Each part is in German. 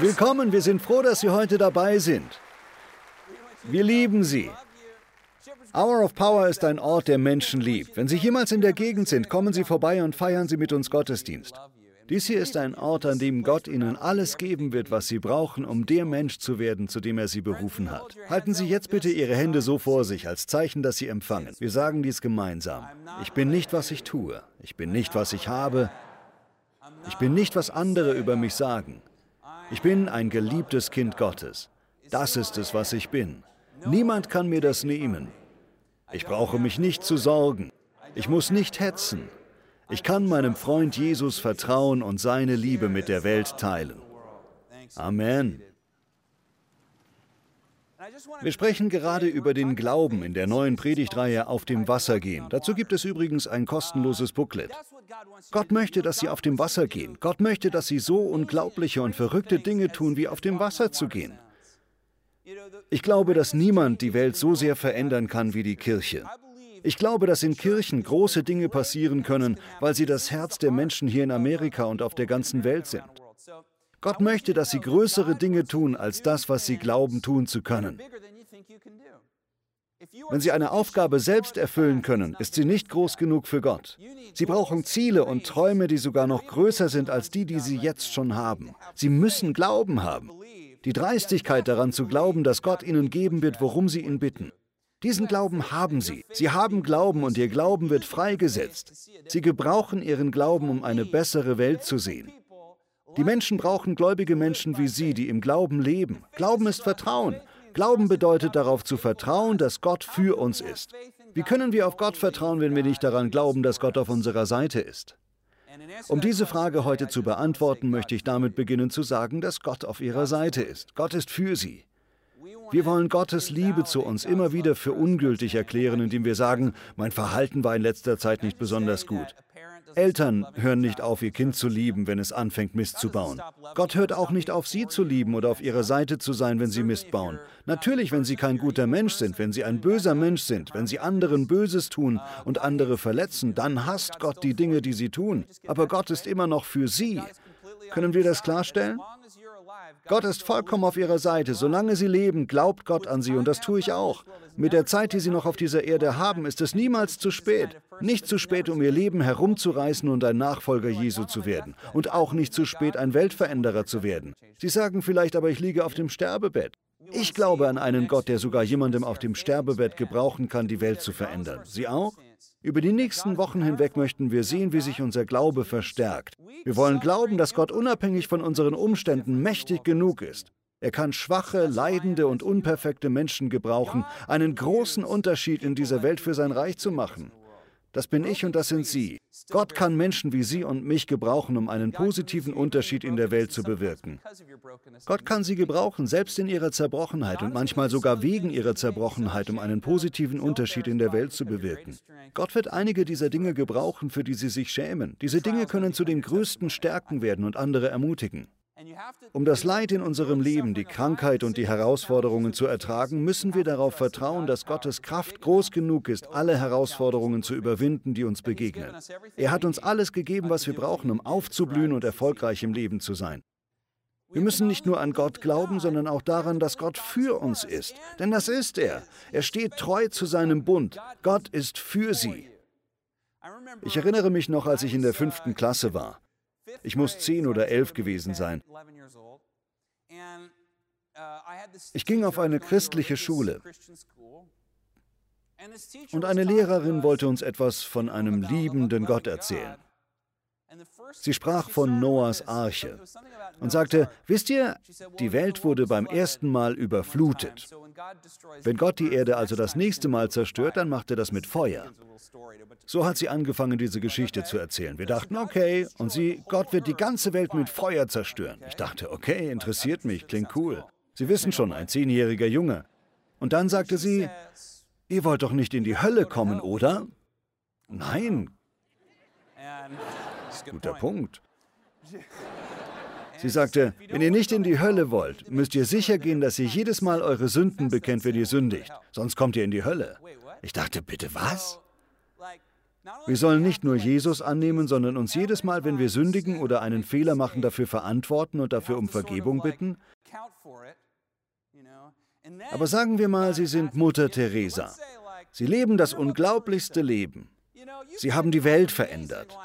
Willkommen, wir sind froh, dass Sie heute dabei sind. Wir lieben Sie. Hour of Power ist ein Ort, der Menschen liebt. Wenn Sie jemals in der Gegend sind, kommen Sie vorbei und feiern Sie mit uns Gottesdienst. Dies hier ist ein Ort, an dem Gott Ihnen alles geben wird, was Sie brauchen, um der Mensch zu werden, zu dem er Sie berufen hat. Halten Sie jetzt bitte Ihre Hände so vor sich, als Zeichen, dass Sie empfangen. Wir sagen dies gemeinsam. Ich bin nicht, was ich tue. Ich bin nicht, was ich habe. Ich bin nicht, was andere über mich sagen. Ich bin ein geliebtes Kind Gottes. Das ist es, was ich bin. Niemand kann mir das nehmen. Ich brauche mich nicht zu sorgen. Ich muss nicht hetzen. Ich kann meinem Freund Jesus vertrauen und seine Liebe mit der Welt teilen. Amen. Wir sprechen gerade über den Glauben in der neuen Predigtreihe Auf dem Wasser gehen. Dazu gibt es übrigens ein kostenloses Booklet. Gott möchte, dass Sie auf dem Wasser gehen. Gott möchte, dass Sie so unglaubliche und verrückte Dinge tun, wie auf dem Wasser zu gehen. Ich glaube, dass niemand die Welt so sehr verändern kann wie die Kirche. Ich glaube, dass in Kirchen große Dinge passieren können, weil sie das Herz der Menschen hier in Amerika und auf der ganzen Welt sind. Gott möchte, dass sie größere Dinge tun als das, was sie glauben tun zu können. Wenn sie eine Aufgabe selbst erfüllen können, ist sie nicht groß genug für Gott. Sie brauchen Ziele und Träume, die sogar noch größer sind als die, die sie jetzt schon haben. Sie müssen Glauben haben. Die Dreistigkeit daran zu glauben, dass Gott ihnen geben wird, worum sie ihn bitten. Diesen Glauben haben sie. Sie haben Glauben und ihr Glauben wird freigesetzt. Sie gebrauchen ihren Glauben, um eine bessere Welt zu sehen. Die Menschen brauchen gläubige Menschen wie Sie, die im Glauben leben. Glauben ist Vertrauen. Glauben bedeutet darauf zu vertrauen, dass Gott für uns ist. Wie können wir auf Gott vertrauen, wenn wir nicht daran glauben, dass Gott auf unserer Seite ist? Um diese Frage heute zu beantworten, möchte ich damit beginnen zu sagen, dass Gott auf ihrer Seite ist. Gott ist für sie. Wir wollen Gottes Liebe zu uns immer wieder für ungültig erklären, indem wir sagen, mein Verhalten war in letzter Zeit nicht besonders gut. Eltern hören nicht auf, ihr Kind zu lieben, wenn es anfängt, Mist zu bauen. Gott hört auch nicht auf, sie zu lieben oder auf ihrer Seite zu sein, wenn sie Mist bauen. Natürlich, wenn sie kein guter Mensch sind, wenn sie ein böser Mensch sind, wenn sie anderen Böses tun und andere verletzen, dann hasst Gott die Dinge, die sie tun. Aber Gott ist immer noch für sie. Können wir das klarstellen? Gott ist vollkommen auf ihrer Seite. Solange sie leben, glaubt Gott an sie und das tue ich auch. Mit der Zeit, die sie noch auf dieser Erde haben, ist es niemals zu spät. Nicht zu spät, um ihr Leben herumzureißen und ein Nachfolger Jesu zu werden. Und auch nicht zu spät, ein Weltveränderer zu werden. Sie sagen vielleicht, aber ich liege auf dem Sterbebett. Ich glaube an einen Gott, der sogar jemandem auf dem Sterbebett gebrauchen kann, die Welt zu verändern. Sie auch? Über die nächsten Wochen hinweg möchten wir sehen, wie sich unser Glaube verstärkt. Wir wollen glauben, dass Gott unabhängig von unseren Umständen mächtig genug ist. Er kann schwache, leidende und unperfekte Menschen gebrauchen, einen großen Unterschied in dieser Welt für sein Reich zu machen. Das bin ich und das sind Sie. Gott kann Menschen wie Sie und mich gebrauchen, um einen positiven Unterschied in der Welt zu bewirken. Gott kann Sie gebrauchen, selbst in Ihrer Zerbrochenheit und manchmal sogar wegen Ihrer Zerbrochenheit, um einen positiven Unterschied in der Welt zu bewirken. Gott wird einige dieser Dinge gebrauchen, für die Sie sich schämen. Diese Dinge können zu den größten Stärken werden und andere ermutigen. Um das Leid in unserem Leben, die Krankheit und die Herausforderungen zu ertragen, müssen wir darauf vertrauen, dass Gottes Kraft groß genug ist, alle Herausforderungen zu überwinden, die uns begegnen. Er hat uns alles gegeben, was wir brauchen, um aufzublühen und erfolgreich im Leben zu sein. Wir müssen nicht nur an Gott glauben, sondern auch daran, dass Gott für uns ist. Denn das ist er. Er steht treu zu seinem Bund. Gott ist für sie. Ich erinnere mich noch, als ich in der fünften Klasse war. Ich muss zehn oder elf gewesen sein. Ich ging auf eine christliche Schule. Und eine Lehrerin wollte uns etwas von einem liebenden Gott erzählen. Sie sprach von Noahs Arche und sagte, wisst ihr, die Welt wurde beim ersten Mal überflutet. Wenn Gott die Erde also das nächste Mal zerstört, dann macht er das mit Feuer. So hat sie angefangen, diese Geschichte zu erzählen. Wir dachten, okay, und sie, Gott wird die ganze Welt mit Feuer zerstören. Ich dachte, okay, interessiert mich, klingt cool. Sie wissen schon, ein zehnjähriger Junge. Und dann sagte sie, ihr wollt doch nicht in die Hölle kommen, oder? Nein. Guter Punkt. Sie sagte, wenn ihr nicht in die Hölle wollt, müsst ihr sicher gehen, dass ihr jedes Mal eure Sünden bekennt, wenn ihr sündigt. Sonst kommt ihr in die Hölle. Ich dachte, bitte was? Wir sollen nicht nur Jesus annehmen, sondern uns jedes Mal, wenn wir sündigen oder einen Fehler machen, dafür verantworten und dafür um Vergebung bitten. Aber sagen wir mal, Sie sind Mutter Teresa. Sie leben das unglaublichste Leben. Sie haben die Welt verändert.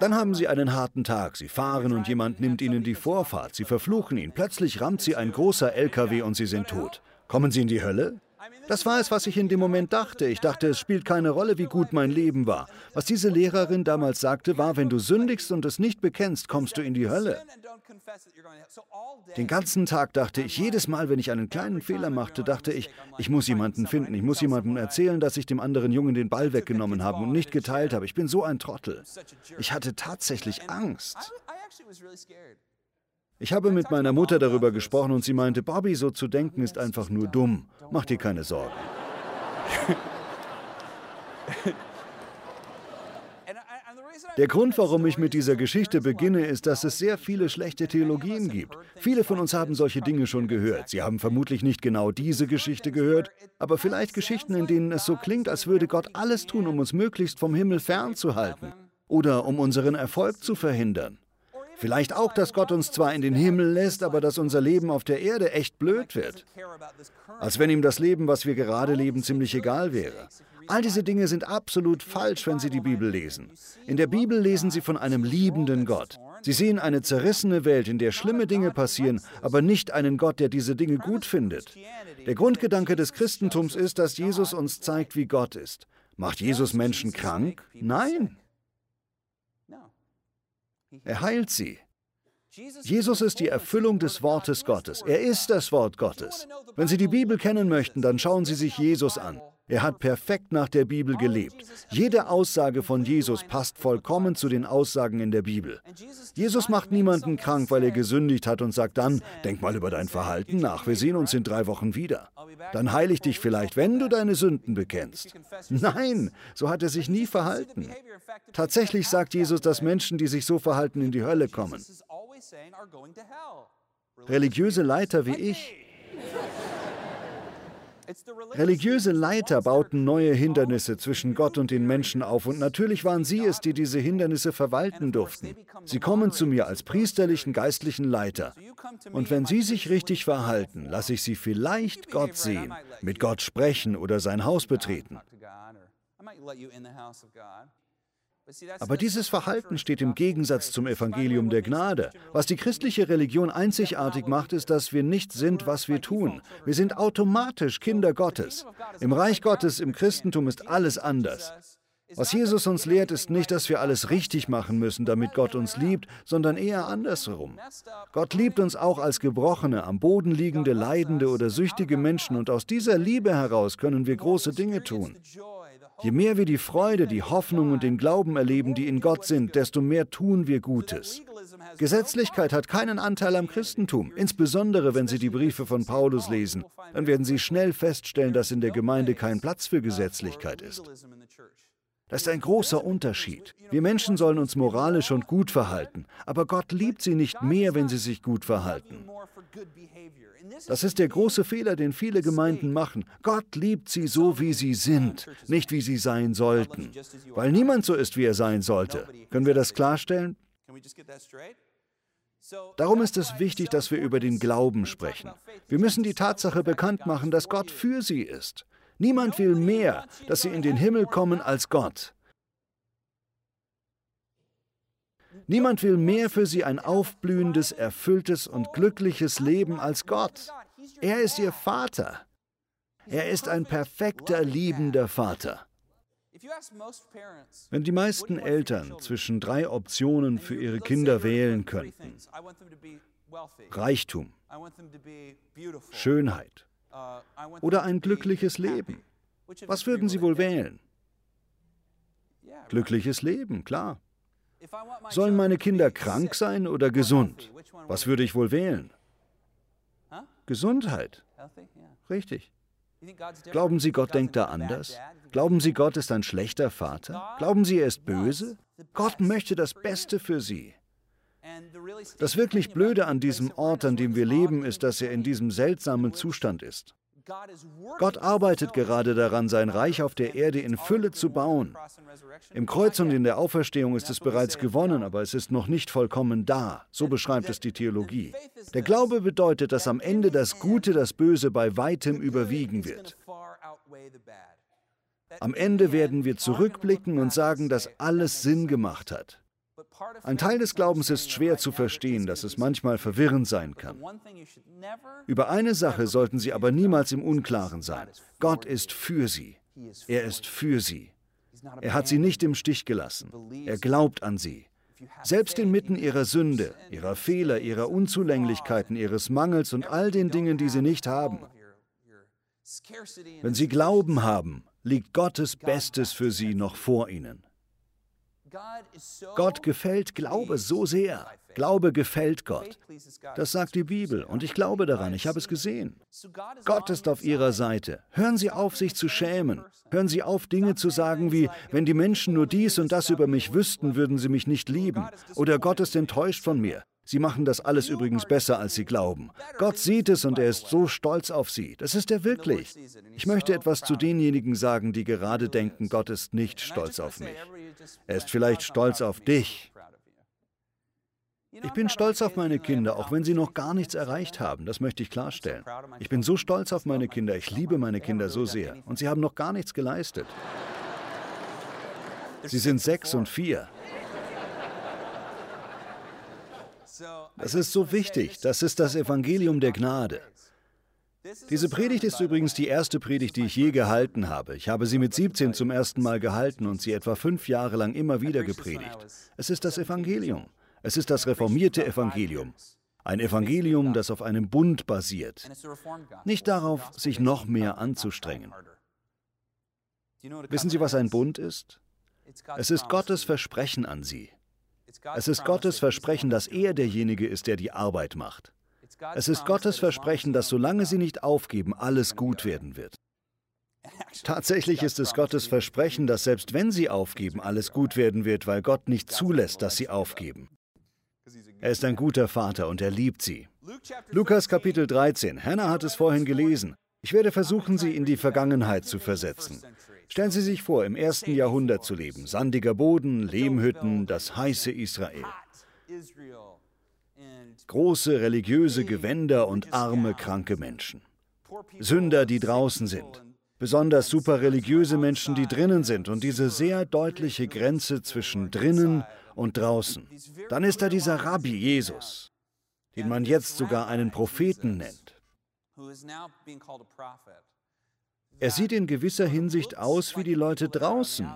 Dann haben Sie einen harten Tag. Sie fahren und jemand nimmt Ihnen die Vorfahrt. Sie verfluchen ihn. Plötzlich rammt Sie ein großer LKW und Sie sind tot. Kommen Sie in die Hölle? Das war es, was ich in dem Moment dachte. Ich dachte, es spielt keine Rolle, wie gut mein Leben war. Was diese Lehrerin damals sagte, war, wenn du sündigst und es nicht bekennst, kommst du in die Hölle. Den ganzen Tag dachte ich, jedes Mal, wenn ich einen kleinen Fehler machte, dachte ich, ich muss jemanden finden, ich muss jemandem erzählen, dass ich dem anderen Jungen den Ball weggenommen habe und nicht geteilt habe. Ich bin so ein Trottel. Ich hatte tatsächlich Angst. Ich habe mit meiner Mutter darüber gesprochen und sie meinte, Bobby, so zu denken ist einfach nur dumm. Mach dir keine Sorgen. Der Grund, warum ich mit dieser Geschichte beginne, ist, dass es sehr viele schlechte Theologien gibt. Viele von uns haben solche Dinge schon gehört. Sie haben vermutlich nicht genau diese Geschichte gehört, aber vielleicht Geschichten, in denen es so klingt, als würde Gott alles tun, um uns möglichst vom Himmel fernzuhalten oder um unseren Erfolg zu verhindern. Vielleicht auch, dass Gott uns zwar in den Himmel lässt, aber dass unser Leben auf der Erde echt blöd wird. Als wenn ihm das Leben, was wir gerade leben, ziemlich egal wäre. All diese Dinge sind absolut falsch, wenn Sie die Bibel lesen. In der Bibel lesen Sie von einem liebenden Gott. Sie sehen eine zerrissene Welt, in der schlimme Dinge passieren, aber nicht einen Gott, der diese Dinge gut findet. Der Grundgedanke des Christentums ist, dass Jesus uns zeigt, wie Gott ist. Macht Jesus Menschen krank? Nein. Er heilt sie. Jesus ist die Erfüllung des Wortes Gottes. Er ist das Wort Gottes. Wenn Sie die Bibel kennen möchten, dann schauen Sie sich Jesus an. Er hat perfekt nach der Bibel gelebt. Jede Aussage von Jesus passt vollkommen zu den Aussagen in der Bibel. Jesus macht niemanden krank, weil er gesündigt hat und sagt dann, denk mal über dein Verhalten nach, wir sehen uns in drei Wochen wieder. Dann heile ich dich vielleicht, wenn du deine Sünden bekennst. Nein, so hat er sich nie verhalten. Tatsächlich sagt Jesus, dass Menschen, die sich so verhalten, in die Hölle kommen. Religiöse Leiter wie ich Religiöse Leiter bauten neue Hindernisse zwischen Gott und den Menschen auf und natürlich waren sie es, die diese Hindernisse verwalten durften. Sie kommen zu mir als priesterlichen geistlichen Leiter. Und wenn sie sich richtig verhalten, lasse ich sie vielleicht Gott sehen, mit Gott sprechen oder sein Haus betreten. Aber dieses Verhalten steht im Gegensatz zum Evangelium der Gnade. Was die christliche Religion einzigartig macht, ist, dass wir nicht sind, was wir tun. Wir sind automatisch Kinder Gottes. Im Reich Gottes, im Christentum ist alles anders. Was Jesus uns lehrt, ist nicht, dass wir alles richtig machen müssen, damit Gott uns liebt, sondern eher andersherum. Gott liebt uns auch als gebrochene, am Boden liegende, leidende oder süchtige Menschen und aus dieser Liebe heraus können wir große Dinge tun. Je mehr wir die Freude, die Hoffnung und den Glauben erleben, die in Gott sind, desto mehr tun wir Gutes. Gesetzlichkeit hat keinen Anteil am Christentum, insbesondere wenn Sie die Briefe von Paulus lesen. Dann werden Sie schnell feststellen, dass in der Gemeinde kein Platz für Gesetzlichkeit ist. Das ist ein großer Unterschied. Wir Menschen sollen uns moralisch und gut verhalten, aber Gott liebt sie nicht mehr, wenn sie sich gut verhalten. Das ist der große Fehler, den viele Gemeinden machen. Gott liebt sie so, wie sie sind, nicht wie sie sein sollten. Weil niemand so ist, wie er sein sollte. Können wir das klarstellen? Darum ist es wichtig, dass wir über den Glauben sprechen. Wir müssen die Tatsache bekannt machen, dass Gott für sie ist. Niemand will mehr, dass sie in den Himmel kommen als Gott. Niemand will mehr für sie ein aufblühendes, erfülltes und glückliches Leben als Gott. Er ist ihr Vater. Er ist ein perfekter, liebender Vater. Wenn die meisten Eltern zwischen drei Optionen für ihre Kinder wählen könnten, Reichtum, Schönheit oder ein glückliches Leben, was würden sie wohl wählen? Glückliches Leben, klar. Sollen meine Kinder krank sein oder gesund? Was würde ich wohl wählen? Gesundheit. Richtig. Glauben Sie, Gott denkt da anders? Glauben Sie, Gott ist ein schlechter Vater? Glauben Sie, er ist böse? Gott möchte das Beste für Sie. Das wirklich Blöde an diesem Ort, an dem wir leben, ist, dass er in diesem seltsamen Zustand ist. Gott arbeitet gerade daran, sein Reich auf der Erde in Fülle zu bauen. Im Kreuz und in der Auferstehung ist es bereits gewonnen, aber es ist noch nicht vollkommen da. So beschreibt es die Theologie. Der Glaube bedeutet, dass am Ende das Gute das Böse bei weitem überwiegen wird. Am Ende werden wir zurückblicken und sagen, dass alles Sinn gemacht hat. Ein Teil des Glaubens ist schwer zu verstehen, dass es manchmal verwirrend sein kann. Über eine Sache sollten Sie aber niemals im Unklaren sein. Gott ist für Sie. Er ist für Sie. Er hat Sie nicht im Stich gelassen. Er glaubt an Sie. Selbst inmitten Ihrer Sünde, Ihrer Fehler, Ihrer Unzulänglichkeiten, Ihres Mangels und all den Dingen, die Sie nicht haben. Wenn Sie Glauben haben, liegt Gottes Bestes für Sie noch vor Ihnen. Gott gefällt Glaube so sehr. Glaube gefällt Gott. Das sagt die Bibel und ich glaube daran, ich habe es gesehen. Gott ist auf ihrer Seite. Hören Sie auf, sich zu schämen. Hören Sie auf, Dinge zu sagen wie, wenn die Menschen nur dies und das über mich wüssten, würden sie mich nicht lieben. Oder Gott ist enttäuscht von mir. Sie machen das alles übrigens besser, als Sie glauben. Gott sieht es und er ist so stolz auf Sie. Das ist er wirklich. Ich möchte etwas zu denjenigen sagen, die gerade denken, Gott ist nicht stolz auf mich. Er ist vielleicht stolz auf dich. Ich bin stolz auf meine Kinder, auch wenn sie noch gar nichts erreicht haben. Das möchte ich klarstellen. Ich bin so stolz auf meine Kinder. Ich liebe meine Kinder so sehr. Und sie haben noch gar nichts geleistet. Sie sind sechs und vier. Das ist so wichtig. Das ist das Evangelium der Gnade. Diese Predigt ist übrigens die erste Predigt, die ich je gehalten habe. Ich habe sie mit 17 zum ersten Mal gehalten und sie etwa fünf Jahre lang immer wieder gepredigt. Es ist das Evangelium. Es ist das reformierte Evangelium. Ein Evangelium, das auf einem Bund basiert. Nicht darauf, sich noch mehr anzustrengen. Wissen Sie, was ein Bund ist? Es ist Gottes Versprechen an Sie. Es ist Gottes Versprechen, dass er derjenige ist, der die Arbeit macht. Es ist Gottes Versprechen, dass solange sie nicht aufgeben, alles gut werden wird. Tatsächlich ist es Gottes Versprechen, dass selbst wenn sie aufgeben, alles gut werden wird, weil Gott nicht zulässt, dass sie aufgeben. Er ist ein guter Vater und er liebt sie. Lukas Kapitel 13. Hannah hat es vorhin gelesen. Ich werde versuchen, Sie in die Vergangenheit zu versetzen. Stellen Sie sich vor, im ersten Jahrhundert zu leben. Sandiger Boden, Lehmhütten, das heiße Israel. Große religiöse Gewänder und arme, kranke Menschen. Sünder, die draußen sind. Besonders superreligiöse Menschen, die drinnen sind. Und diese sehr deutliche Grenze zwischen drinnen und draußen. Dann ist da dieser Rabbi Jesus, den man jetzt sogar einen Propheten nennt. Er sieht in gewisser Hinsicht aus wie die Leute draußen,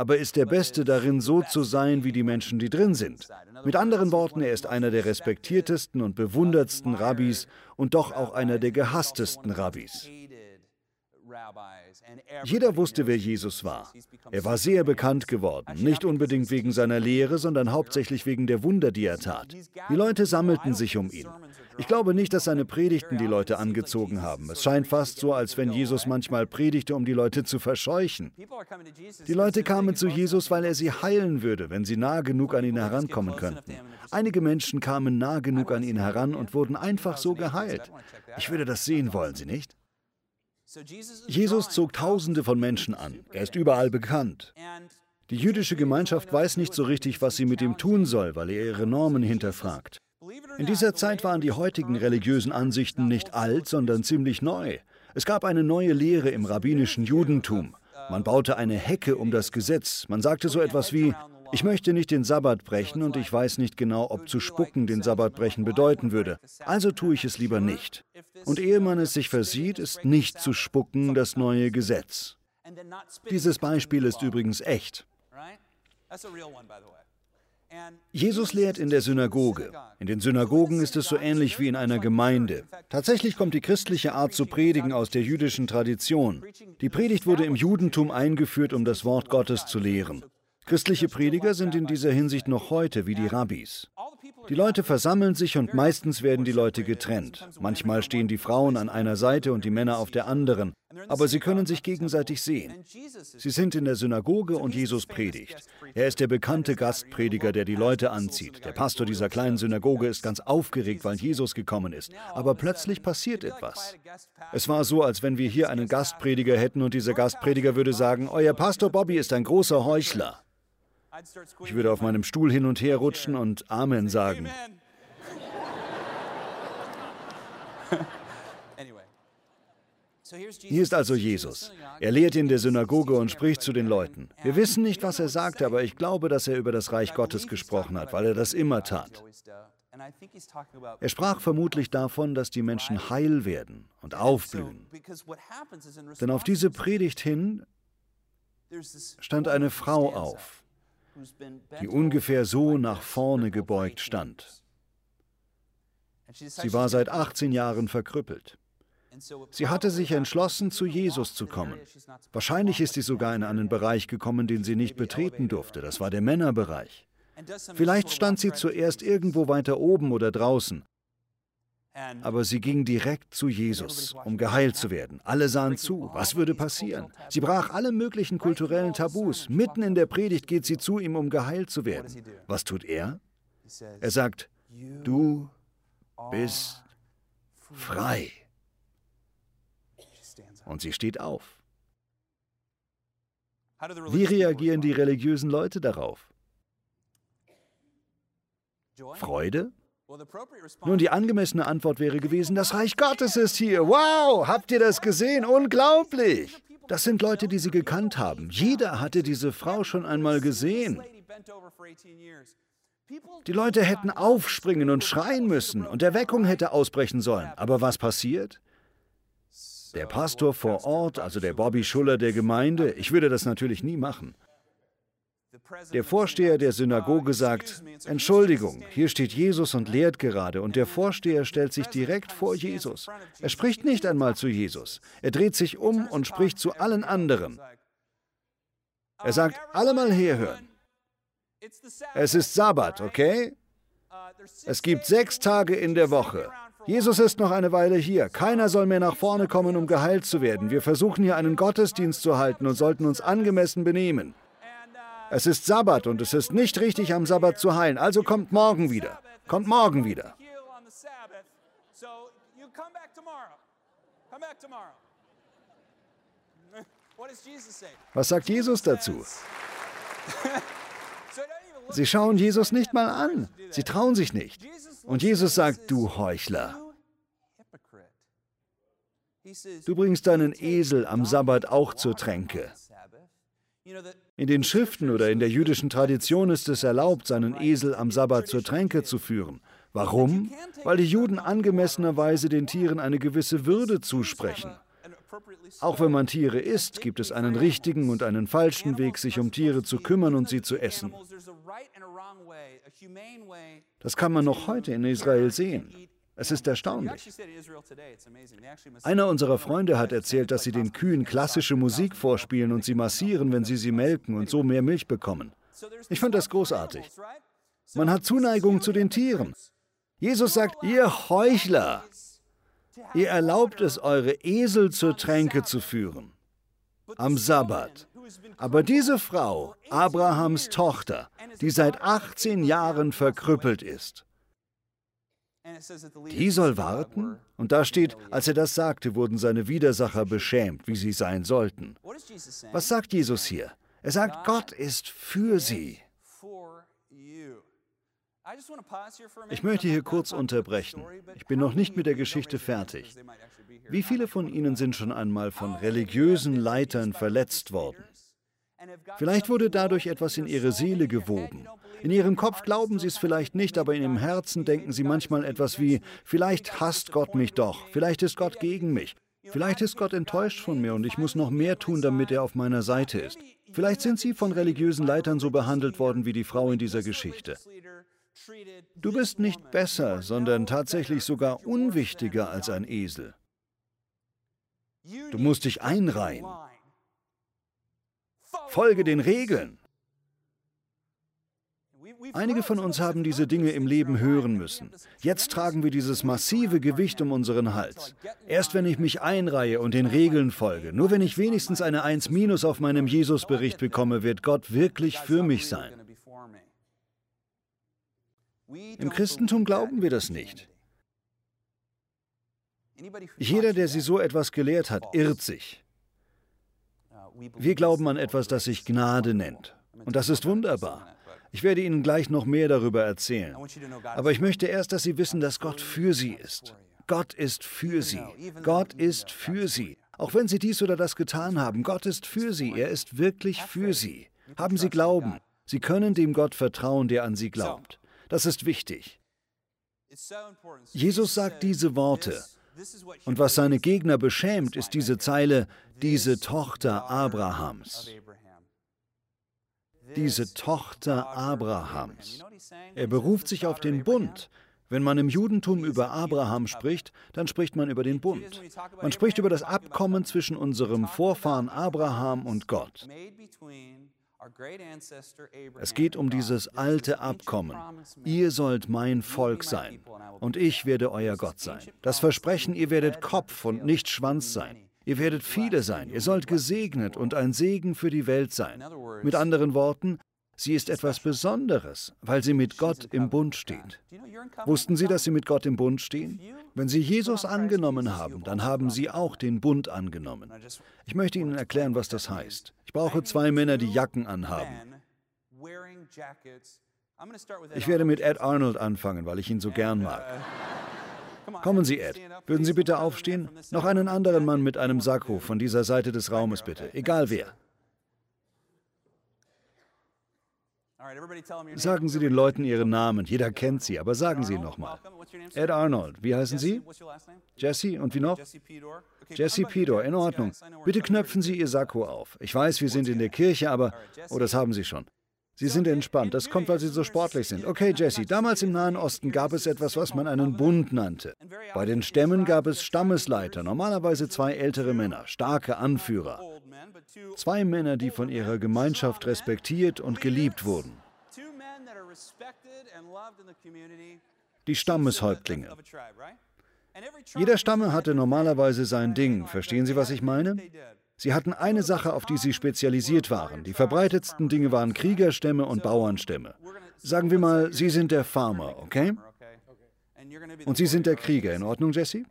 aber ist der Beste darin, so zu sein wie die Menschen, die drin sind. Mit anderen Worten, er ist einer der respektiertesten und bewundertsten Rabbis und doch auch einer der gehasstesten Rabbis. Jeder wusste, wer Jesus war. Er war sehr bekannt geworden, nicht unbedingt wegen seiner Lehre, sondern hauptsächlich wegen der Wunder, die er tat. Die Leute sammelten sich um ihn. Ich glaube nicht, dass seine Predigten die Leute angezogen haben. Es scheint fast so, als wenn Jesus manchmal predigte, um die Leute zu verscheuchen. Die Leute kamen zu Jesus, weil er sie heilen würde, wenn sie nah genug an ihn herankommen könnten. Einige Menschen kamen nah genug an ihn heran und wurden einfach so geheilt. Ich würde das sehen wollen, Sie nicht? Jesus zog Tausende von Menschen an. Er ist überall bekannt. Die jüdische Gemeinschaft weiß nicht so richtig, was sie mit ihm tun soll, weil er ihre Normen hinterfragt. In dieser Zeit waren die heutigen religiösen Ansichten nicht alt, sondern ziemlich neu. Es gab eine neue Lehre im rabbinischen Judentum. Man baute eine Hecke um das Gesetz. Man sagte so etwas wie, ich möchte nicht den Sabbat brechen und ich weiß nicht genau, ob zu spucken den Sabbat brechen bedeuten würde. Also tue ich es lieber nicht. Und ehe man es sich versieht, ist nicht zu spucken das neue Gesetz. Dieses Beispiel ist übrigens echt. Jesus lehrt in der Synagoge. In den Synagogen ist es so ähnlich wie in einer Gemeinde. Tatsächlich kommt die christliche Art zu predigen aus der jüdischen Tradition. Die Predigt wurde im Judentum eingeführt, um das Wort Gottes zu lehren. Christliche Prediger sind in dieser Hinsicht noch heute wie die Rabbis. Die Leute versammeln sich und meistens werden die Leute getrennt. Manchmal stehen die Frauen an einer Seite und die Männer auf der anderen, aber sie können sich gegenseitig sehen. Sie sind in der Synagoge und Jesus predigt. Er ist der bekannte Gastprediger, der die Leute anzieht. Der Pastor dieser kleinen Synagoge ist ganz aufgeregt, weil Jesus gekommen ist. Aber plötzlich passiert etwas. Es war so, als wenn wir hier einen Gastprediger hätten und dieser Gastprediger würde sagen, Euer Pastor Bobby ist ein großer Heuchler. Ich würde auf meinem Stuhl hin und her rutschen und Amen sagen. Hier ist also Jesus. Er lehrt in der Synagoge und spricht zu den Leuten. Wir wissen nicht, was er sagte, aber ich glaube, dass er über das Reich Gottes gesprochen hat, weil er das immer tat. Er sprach vermutlich davon, dass die Menschen heil werden und aufblühen. Denn auf diese Predigt hin stand eine Frau auf, die ungefähr so nach vorne gebeugt stand. Sie war seit 18 Jahren verkrüppelt. Sie hatte sich entschlossen, zu Jesus zu kommen. Wahrscheinlich ist sie sogar in einen Bereich gekommen, den sie nicht betreten durfte. Das war der Männerbereich. Vielleicht stand sie zuerst irgendwo weiter oben oder draußen. Aber sie ging direkt zu Jesus, um geheilt zu werden. Alle sahen zu. Was würde passieren? Sie brach alle möglichen kulturellen Tabus. Mitten in der Predigt geht sie zu ihm, um geheilt zu werden. Was tut er? Er sagt, du bist frei und sie steht auf. Wie reagieren die religiösen Leute darauf? Freude? Nun, die angemessene Antwort wäre gewesen, das Reich Gottes ist hier. Wow, habt ihr das gesehen? Unglaublich. Das sind Leute, die sie gekannt haben. Jeder hatte diese Frau schon einmal gesehen. Die Leute hätten aufspringen und schreien müssen und Erweckung hätte ausbrechen sollen. Aber was passiert? Der Pastor vor Ort, also der Bobby Schuller der Gemeinde, ich würde das natürlich nie machen. Der Vorsteher der Synagoge sagt, Entschuldigung, hier steht Jesus und lehrt gerade, und der Vorsteher stellt sich direkt vor Jesus. Er spricht nicht einmal zu Jesus. Er dreht sich um und spricht zu allen anderen. Er sagt, alle mal herhören. Es ist Sabbat, okay? Es gibt sechs Tage in der Woche. Jesus ist noch eine Weile hier. Keiner soll mehr nach vorne kommen, um geheilt zu werden. Wir versuchen hier einen Gottesdienst zu halten und sollten uns angemessen benehmen. Es ist Sabbat und es ist nicht richtig, am Sabbat zu heilen. Also kommt morgen wieder. Kommt morgen wieder. Was sagt Jesus dazu? Sie schauen Jesus nicht mal an. Sie trauen sich nicht. Und Jesus sagt, du Heuchler. Du bringst deinen Esel am Sabbat auch zur Tränke. In den Schriften oder in der jüdischen Tradition ist es erlaubt, seinen Esel am Sabbat zur Tränke zu führen. Warum? Weil die Juden angemessenerweise den Tieren eine gewisse Würde zusprechen. Auch wenn man Tiere isst, gibt es einen richtigen und einen falschen Weg, sich um Tiere zu kümmern und sie zu essen. Das kann man noch heute in Israel sehen. Es ist erstaunlich. Einer unserer Freunde hat erzählt, dass sie den Kühen klassische Musik vorspielen und sie massieren, wenn sie sie melken und so mehr Milch bekommen. Ich fand das großartig. Man hat Zuneigung zu den Tieren. Jesus sagt, ihr Heuchler, ihr erlaubt es, eure Esel zur Tränke zu führen. Am Sabbat. Aber diese Frau, Abrahams Tochter, die seit 18 Jahren verkrüppelt ist, die soll warten? Und da steht, als er das sagte, wurden seine Widersacher beschämt, wie sie sein sollten. Was sagt Jesus hier? Er sagt, Gott ist für sie. Ich möchte hier kurz unterbrechen. Ich bin noch nicht mit der Geschichte fertig. Wie viele von Ihnen sind schon einmal von religiösen Leitern verletzt worden? Vielleicht wurde dadurch etwas in ihre Seele gewoben. In ihrem Kopf glauben sie es vielleicht nicht, aber in ihrem Herzen denken sie manchmal etwas wie, vielleicht hasst Gott mich doch, vielleicht ist Gott gegen mich, vielleicht ist Gott enttäuscht von mir und ich muss noch mehr tun, damit er auf meiner Seite ist. Vielleicht sind sie von religiösen Leitern so behandelt worden wie die Frau in dieser Geschichte. Du bist nicht besser, sondern tatsächlich sogar unwichtiger als ein Esel. Du musst dich einreihen. Folge den Regeln. Einige von uns haben diese Dinge im Leben hören müssen. Jetzt tragen wir dieses massive Gewicht um unseren Hals. Erst wenn ich mich einreihe und den Regeln folge, nur wenn ich wenigstens eine 1 minus auf meinem Jesusbericht bekomme, wird Gott wirklich für mich sein. Im Christentum glauben wir das nicht. Jeder, der sie so etwas gelehrt hat, irrt sich. Wir glauben an etwas, das sich Gnade nennt. Und das ist wunderbar. Ich werde Ihnen gleich noch mehr darüber erzählen. Aber ich möchte erst, dass Sie wissen, dass Gott für Sie ist. Gott ist für Sie. Gott ist für Sie. Auch wenn Sie dies oder das getan haben, Gott ist für Sie. Er ist wirklich für Sie. Haben Sie Glauben. Sie können dem Gott vertrauen, der an Sie glaubt. Das ist wichtig. Jesus sagt diese Worte. Und was seine Gegner beschämt, ist diese Zeile, diese Tochter Abrahams. diese Tochter Abrahams. Er beruft sich auf den Bund. Wenn man im Judentum über Abraham spricht, dann spricht man über den Bund. Man spricht über das Abkommen zwischen unserem Vorfahren Abraham. Und Gott. Es geht um dieses alte Abkommen. Ihr sollt mein Volk sein und ich werde euer Gott sein. Das Versprechen, ihr werdet Kopf und nicht Schwanz sein. Ihr werdet viele sein, ihr sollt gesegnet und ein Segen für die Welt sein. Mit anderen Worten, sie ist etwas Besonderes, weil sie mit Gott im Bund steht. Wussten Sie, dass Sie mit Gott im Bund stehen? Wenn Sie Jesus angenommen haben, dann haben Sie auch den Bund angenommen. Ich möchte Ihnen erklären, was das heißt. Ich brauche zwei Männer, die Jacken anhaben. Ich werde mit Ed Arnold anfangen, weil ich ihn so gern mag. Kommen Sie, Ed. Würden Sie bitte aufstehen? Noch einen anderen Mann mit einem Sakko von dieser Seite des Raumes, bitte. Egal wer. Sagen Sie den Leuten Ihren Namen. Jeder kennt Sie, aber sagen Sie ihn nochmal. Ed Arnold. Wie heißen Sie? Jesse. Und wie noch? Jesse Pedor. In Ordnung. Bitte knöpfen Sie Ihr Sakko auf. Ich weiß, wir sind in der Kirche, aber... Oh, das haben Sie schon. Sie sind entspannt. Das kommt, weil Sie so sportlich sind. Okay, Jesse, damals im Nahen Osten gab es etwas, was man einen Bund nannte. Bei den Stämmen gab es Stammesleiter, normalerweise zwei ältere Männer, starke Anführer. Zwei Männer, die von ihrer Gemeinschaft respektiert und geliebt wurden. Die Stammeshäuptlinge. Jeder Stamme hatte normalerweise sein Ding. Verstehen Sie, was ich meine? Sie hatten eine Sache, auf die sie spezialisiert waren. Die verbreitetsten Dinge waren Kriegerstämme und Bauernstämme. Sagen wir mal, Sie sind der Farmer, okay? Und Sie sind der Krieger, in Ordnung, Jesse?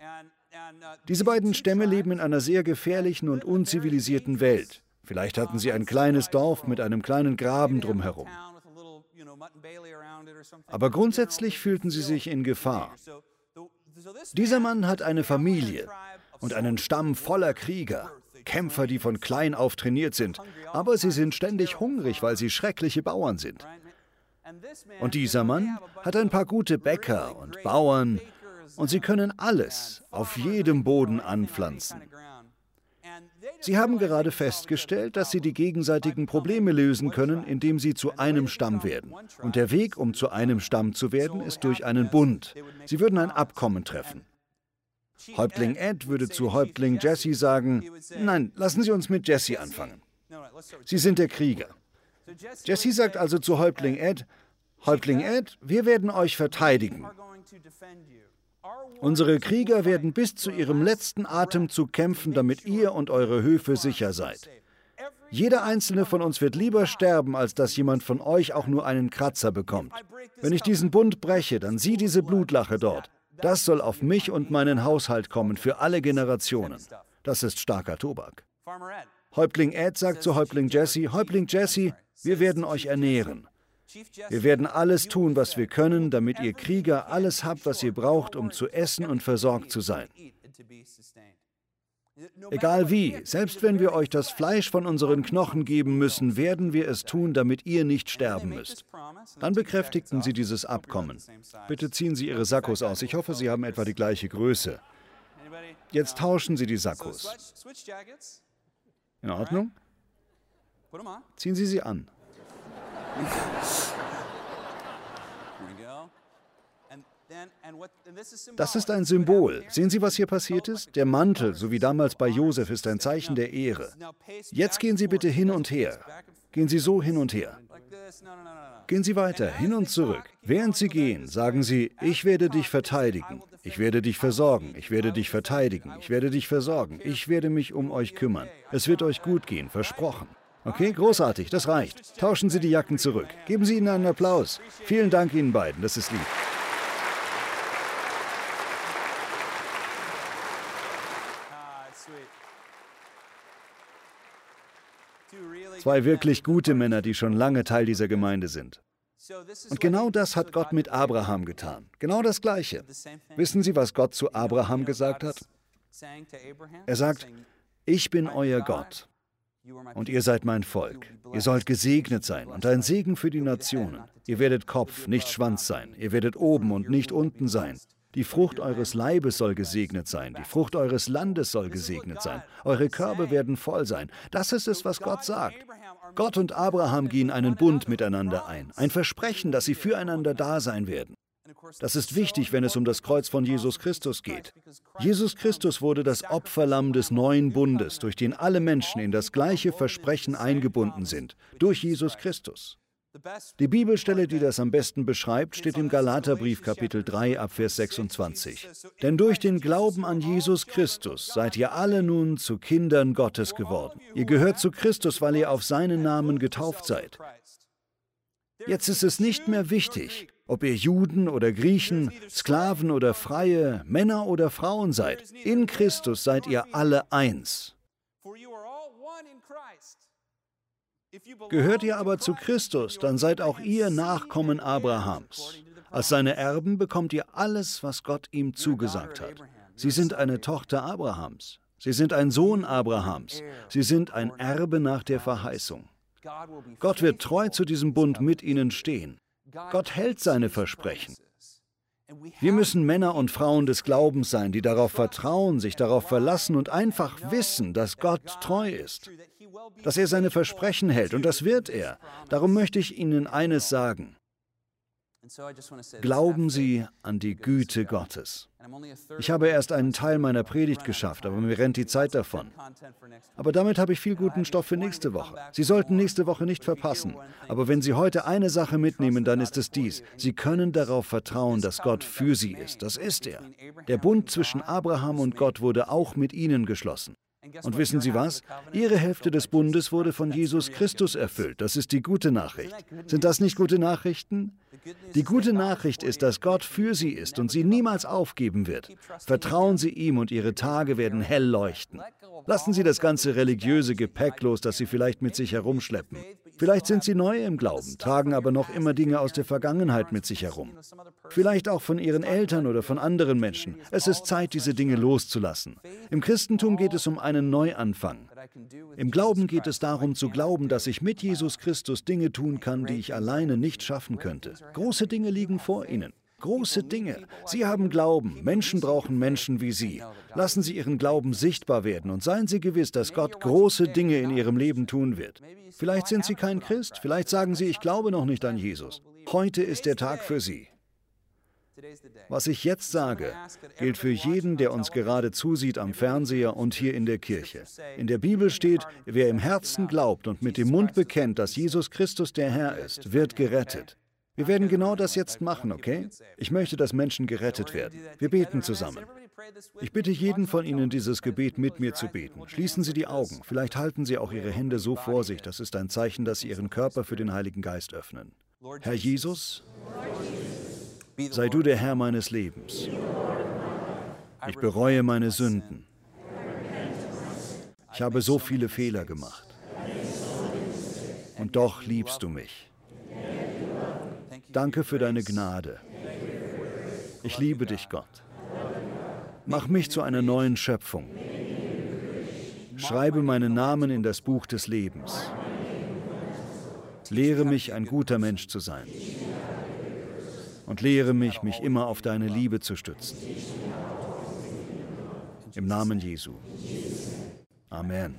Diese beiden Stämme leben in einer sehr gefährlichen und unzivilisierten Welt. Vielleicht hatten sie ein kleines Dorf mit einem kleinen Graben drumherum. Aber grundsätzlich fühlten sie sich in Gefahr. Dieser Mann hat eine Familie und einen Stamm voller Krieger. Kämpfer, die von klein auf trainiert sind, aber sie sind ständig hungrig, weil sie schreckliche Bauern sind. Und dieser Mann hat ein paar gute Bäcker und Bauern und sie können alles auf jedem Boden anpflanzen. Sie haben gerade festgestellt, dass sie die gegenseitigen Probleme lösen können, indem sie zu einem Stamm werden. Und der Weg, um zu einem Stamm zu werden, ist durch einen Bund. Sie würden ein Abkommen treffen. Häuptling Ed würde zu Häuptling Jesse sagen, nein, lassen Sie uns mit Jesse anfangen. Sie sind der Krieger. Jesse sagt also zu Häuptling Ed, Häuptling Ed, wir werden euch verteidigen. Unsere Krieger werden bis zu ihrem letzten Atemzug kämpfen, damit ihr und eure Höfe sicher seid. Jeder einzelne von uns wird lieber sterben, als dass jemand von euch auch nur einen Kratzer bekommt. Wenn ich diesen Bund breche, dann sieh diese Blutlache dort. Das soll auf mich und meinen Haushalt kommen für alle Generationen. Das ist starker Tobak. Häuptling Ed sagt zu Häuptling Jesse, Häuptling Jesse, wir werden euch ernähren. Wir werden alles tun, was wir können, damit ihr Krieger alles habt, was ihr braucht, um zu essen und versorgt zu sein. Egal wie, selbst wenn wir euch das Fleisch von unseren Knochen geben müssen, werden wir es tun, damit ihr nicht sterben müsst. Dann bekräftigten sie dieses Abkommen. Bitte ziehen Sie Ihre Sakkos aus. Ich hoffe, Sie haben etwa die gleiche Größe. Jetzt tauschen Sie die Sakkos. In Ordnung? Ziehen Sie sie an. Das ist ein Symbol. Sehen Sie, was hier passiert ist? Der Mantel, so wie damals bei Josef, ist ein Zeichen der Ehre. Jetzt gehen Sie bitte hin und her. Gehen Sie so hin und her. Gehen Sie weiter, hin und zurück. Während Sie gehen, sagen Sie, ich werde dich verteidigen, ich werde dich versorgen, ich werde dich verteidigen, ich werde dich versorgen, ich werde mich um euch kümmern. Es wird euch gut gehen, versprochen. Okay, großartig, das reicht. Tauschen Sie die Jacken zurück. Geben Sie ihnen einen Applaus. Vielen Dank Ihnen beiden, das ist lieb. Zwei wirklich gute Männer, die schon lange Teil dieser Gemeinde sind. Und genau das hat Gott mit Abraham getan. Genau das Gleiche. Wissen Sie, was Gott zu Abraham gesagt hat? Er sagt, ich bin euer Gott und ihr seid mein Volk. Ihr sollt gesegnet sein und ein Segen für die Nationen. Ihr werdet Kopf, nicht Schwanz sein. Ihr werdet oben und nicht unten sein. Die Frucht eures Leibes soll gesegnet sein, die Frucht eures Landes soll gesegnet sein, eure Körbe werden voll sein. Das ist es, was Gott sagt. Gott und Abraham gehen einen Bund miteinander ein, ein Versprechen, dass sie füreinander da sein werden. Das ist wichtig, wenn es um das Kreuz von Jesus Christus geht. Jesus Christus wurde das Opferlamm des neuen Bundes, durch den alle Menschen in das gleiche Versprechen eingebunden sind, durch Jesus Christus. Die Bibelstelle, die das am besten beschreibt, steht im Galaterbrief Kapitel 3 ab Vers 26. Denn durch den Glauben an Jesus Christus seid ihr alle nun zu Kindern Gottes geworden. Ihr gehört zu Christus, weil ihr auf seinen Namen getauft seid. Jetzt ist es nicht mehr wichtig, ob ihr Juden oder Griechen, Sklaven oder Freie, Männer oder Frauen seid. In Christus seid ihr alle eins. Gehört ihr aber zu Christus, dann seid auch ihr Nachkommen Abrahams. Als seine Erben bekommt ihr alles, was Gott ihm zugesagt hat. Sie sind eine Tochter Abrahams. Sie sind ein Sohn Abrahams. Sie sind ein Erbe nach der Verheißung. Gott wird treu zu diesem Bund mit ihnen stehen. Gott hält seine Versprechen. Wir müssen Männer und Frauen des Glaubens sein, die darauf vertrauen, sich darauf verlassen und einfach wissen, dass Gott treu ist, dass er seine Versprechen hält und das wird er. Darum möchte ich Ihnen eines sagen. Glauben Sie an die Güte Gottes. Ich habe erst einen Teil meiner Predigt geschafft, aber mir rennt die Zeit davon. Aber damit habe ich viel guten Stoff für nächste Woche. Sie sollten nächste Woche nicht verpassen. Aber wenn Sie heute eine Sache mitnehmen, dann ist es dies. Sie können darauf vertrauen, dass Gott für Sie ist. Das ist er. Der Bund zwischen Abraham und Gott wurde auch mit Ihnen geschlossen. Und wissen Sie was? Ihre Hälfte des Bundes wurde von Jesus Christus erfüllt. Das ist die gute Nachricht. Sind das nicht gute Nachrichten? Die gute Nachricht ist, dass Gott für Sie ist und Sie niemals aufgeben wird. Vertrauen Sie ihm und Ihre Tage werden hell leuchten. Lassen Sie das ganze religiöse Gepäck los, das Sie vielleicht mit sich herumschleppen. Vielleicht sind Sie neu im Glauben, tragen aber noch immer Dinge aus der Vergangenheit mit sich herum. Vielleicht auch von Ihren Eltern oder von anderen Menschen. Es ist Zeit, diese Dinge loszulassen. Im Christentum geht es um einen Neuanfang. Im Glauben geht es darum zu glauben, dass ich mit Jesus Christus Dinge tun kann, die ich alleine nicht schaffen könnte. Große Dinge liegen vor Ihnen. Große Dinge. Sie haben Glauben. Menschen brauchen Menschen wie Sie. Lassen Sie Ihren Glauben sichtbar werden und seien Sie gewiss, dass Gott große Dinge in Ihrem Leben tun wird. Vielleicht sind Sie kein Christ, vielleicht sagen Sie, ich glaube noch nicht an Jesus. Heute ist der Tag für Sie. Was ich jetzt sage, gilt für jeden, der uns gerade zusieht am Fernseher und hier in der Kirche. In der Bibel steht, wer im Herzen glaubt und mit dem Mund bekennt, dass Jesus Christus der Herr ist, wird gerettet. Wir werden genau das jetzt machen, okay? Ich möchte, dass Menschen gerettet werden. Wir beten zusammen. Ich bitte jeden von Ihnen, dieses Gebet mit mir zu beten. Schließen Sie die Augen. Vielleicht halten Sie auch Ihre Hände so vor sich. Das ist ein Zeichen, dass Sie Ihren Körper für den Heiligen Geist öffnen. Herr Jesus, sei du der Herr meines Lebens. Ich bereue meine Sünden. Ich habe so viele Fehler gemacht. Und doch liebst du mich. Danke für deine Gnade. Ich liebe dich, Gott. Mach mich zu einer neuen Schöpfung. Schreibe meinen Namen in das Buch des Lebens. Lehre mich, ein guter Mensch zu sein. Und lehre mich, mich immer auf deine Liebe zu stützen. Im Namen Jesu. Amen.